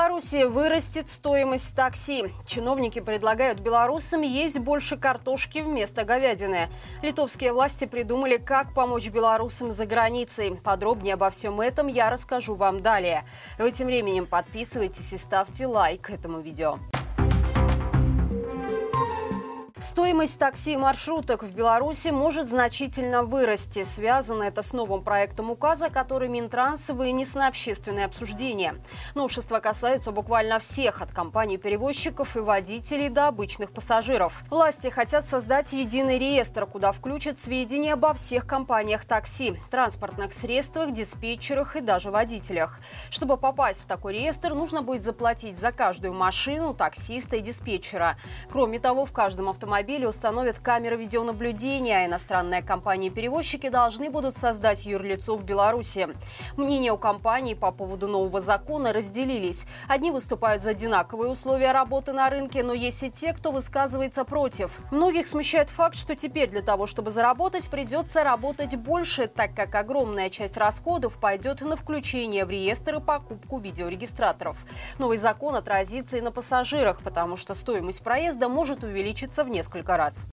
Беларуси вырастет стоимость такси. Чиновники предлагают белорусам есть больше картошки вместо говядины. Литовские власти придумали, как помочь белорусам за границей. Подробнее обо всем этом я расскажу вам далее. Вы тем временем подписывайтесь и ставьте лайк этому видео. Стоимость такси и маршруток в Беларуси может значительно вырасти. Связано это с новым проектом указа, который Минтранс вынес на общественное обсуждение. Новшества касаются буквально всех, от компаний-перевозчиков и водителей до обычных пассажиров. Власти хотят создать единый реестр, куда включат сведения обо всех компаниях такси, транспортных средствах, диспетчерах и даже водителях. Чтобы попасть в такой реестр, нужно будет заплатить за каждую машину, таксиста и диспетчера. Кроме того, в каждом автомобиле автомобиле установят камеры видеонаблюдения, иностранные компании-перевозчики должны будут создать юрлицо в Беларуси. Мнения у компаний по поводу нового закона разделились. Одни выступают за одинаковые условия работы на рынке, но есть и те, кто высказывается против. Многих смущает факт, что теперь для того, чтобы заработать, придется работать больше, так как огромная часть расходов пойдет на включение в реестр и покупку видеорегистраторов. Новый закон отразится и на пассажирах, потому что стоимость проезда может увеличиться в несколько несколько раз.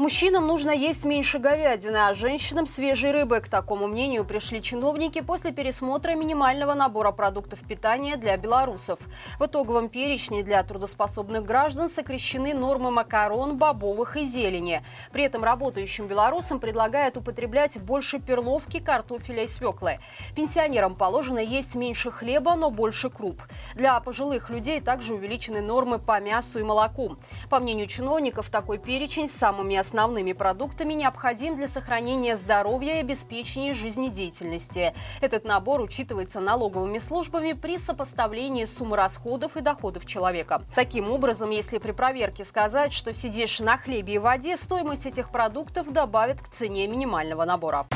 Мужчинам нужно есть меньше говядины, а женщинам свежей рыбы. К такому мнению пришли чиновники после пересмотра минимального набора продуктов питания для белорусов. В итоговом перечне для трудоспособных граждан сокращены нормы макарон, бобовых и зелени. При этом работающим белорусам предлагают употреблять больше перловки, картофеля и свеклы. Пенсионерам положено есть меньше хлеба, но больше круп. Для пожилых людей также увеличены нормы по мясу и молоку. По мнению чиновников, такой перечень самыми основными продуктами необходим для сохранения здоровья и обеспечения жизнедеятельности. Этот набор учитывается налоговыми службами при сопоставлении суммы расходов и доходов человека. Таким образом, если при проверке сказать, что сидишь на хлебе и воде, стоимость этих продуктов добавит к цене минимального набора.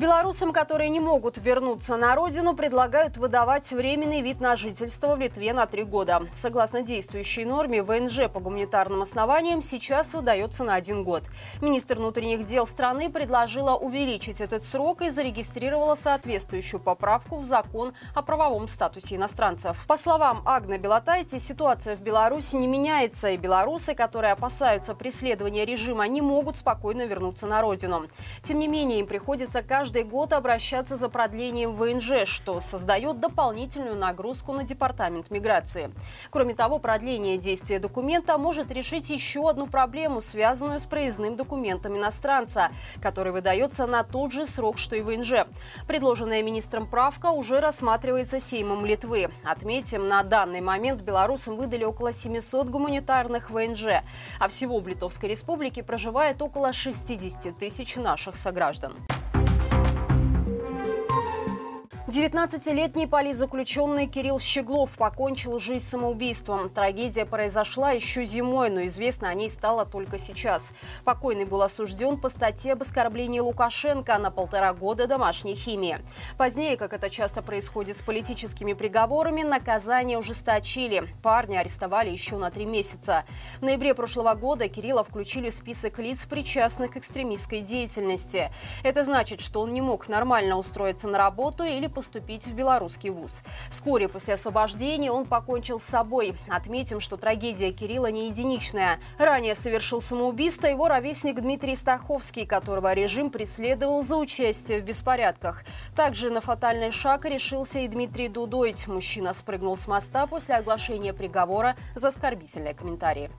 Белорусам, которые не могут вернуться на родину, предлагают выдавать временный вид на жительство в Литве на три года. Согласно действующей норме, ВНЖ по гуманитарным основаниям сейчас выдается на один год. Министр внутренних дел страны предложила увеличить этот срок и зарегистрировала соответствующую поправку в закон о правовом статусе иностранцев. По словам Агны Белотайте, ситуация в Беларуси не меняется, и белорусы, которые опасаются преследования режима, не могут спокойно вернуться на родину. Тем не менее, им приходится каждый каждый год обращаться за продлением ВНЖ, что создает дополнительную нагрузку на Департамент миграции. Кроме того, продление действия документа может решить еще одну проблему, связанную с проездным документом иностранца, который выдается на тот же срок, что и ВНЖ. Предложенная министром правка уже рассматривается Сеймом Литвы. Отметим, на данный момент белорусам выдали около 700 гуманитарных ВНЖ, а всего в Литовской республике проживает около 60 тысяч наших сограждан. 19-летний политзаключенный Кирилл Щеглов покончил жизнь самоубийством. Трагедия произошла еще зимой, но известно о ней стало только сейчас. Покойный был осужден по статье об оскорблении Лукашенко на полтора года домашней химии. Позднее, как это часто происходит с политическими приговорами, наказание ужесточили. Парня арестовали еще на три месяца. В ноябре прошлого года Кирилла включили в список лиц, причастных к экстремистской деятельности. Это значит, что он не мог нормально устроиться на работу или поступить в белорусский вуз. Вскоре после освобождения он покончил с собой. Отметим, что трагедия Кирилла не единичная. Ранее совершил самоубийство его ровесник Дмитрий Стаховский, которого режим преследовал за участие в беспорядках. Также на фатальный шаг решился и Дмитрий Дудойт. Мужчина спрыгнул с моста после оглашения приговора за оскорбительные комментарии.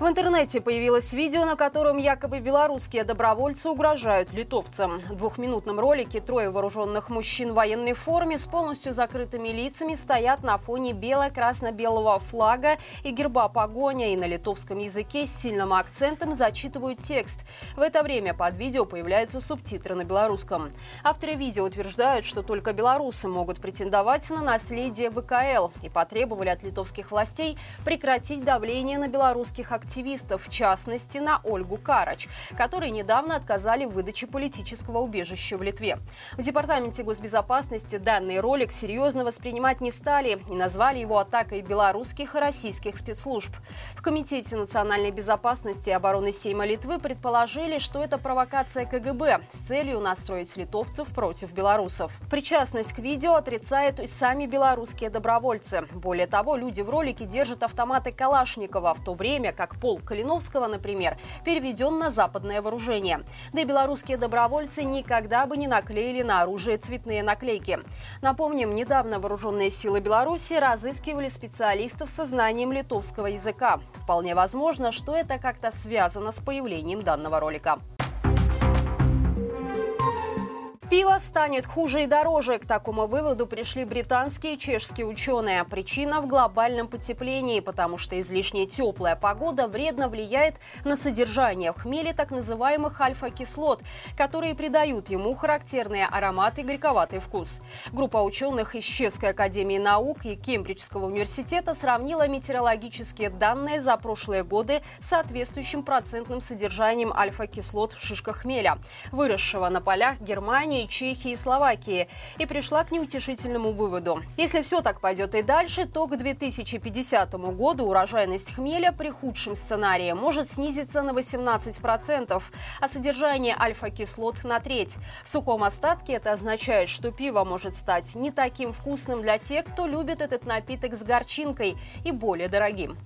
В интернете появилось видео, на котором якобы белорусские добровольцы угрожают литовцам. В двухминутном ролике трое вооруженных мужчин в военной форме с полностью закрытыми лицами стоят на фоне бело-красно-белого флага и герба погоня и на литовском языке с сильным акцентом зачитывают текст. В это время под видео появляются субтитры на белорусском. Авторы видео утверждают, что только белорусы могут претендовать на наследие ВКЛ и потребовали от литовских властей прекратить давление на белорусских активистов активистов, в частности на Ольгу Карач, которой недавно отказали в выдаче политического убежища в Литве. В Департаменте госбезопасности данный ролик серьезно воспринимать не стали и назвали его атакой белорусских и российских спецслужб. В Комитете национальной безопасности и обороны Сейма Литвы предположили, что это провокация КГБ с целью настроить литовцев против белорусов. Причастность к видео отрицают и сами белорусские добровольцы. Более того, люди в ролике держат автоматы Калашникова, в то время как Пол Калиновского, например, переведен на западное вооружение. Да и белорусские добровольцы никогда бы не наклеили на оружие цветные наклейки. Напомним, недавно вооруженные силы Беларуси разыскивали специалистов со знанием литовского языка. Вполне возможно, что это как-то связано с появлением данного ролика. Пиво станет хуже и дороже. К такому выводу пришли британские и чешские ученые. Причина в глобальном потеплении, потому что излишне теплая погода вредно влияет на содержание в хмеле так называемых альфа-кислот, которые придают ему характерные ароматы и горьковатый вкус. Группа ученых из Чешской академии наук и Кембриджского университета сравнила метеорологические данные за прошлые годы с соответствующим процентным содержанием альфа-кислот в шишках хмеля, выросшего на полях Германии Эстонии, Чехии и Словакии и пришла к неутешительному выводу. Если все так пойдет и дальше, то к 2050 году урожайность хмеля при худшем сценарии может снизиться на 18%, а содержание альфа-кислот на треть. В сухом остатке это означает, что пиво может стать не таким вкусным для тех, кто любит этот напиток с горчинкой и более дорогим.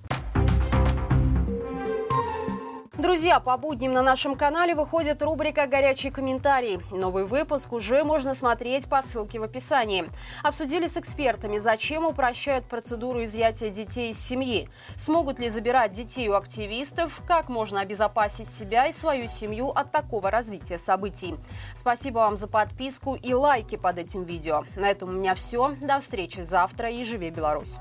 Друзья, по будням на нашем канале выходит рубрика «Горячий комментарий». Новый выпуск уже можно смотреть по ссылке в описании. Обсудили с экспертами, зачем упрощают процедуру изъятия детей из семьи. Смогут ли забирать детей у активистов? Как можно обезопасить себя и свою семью от такого развития событий? Спасибо вам за подписку и лайки под этим видео. На этом у меня все. До встречи завтра и живи Беларусь!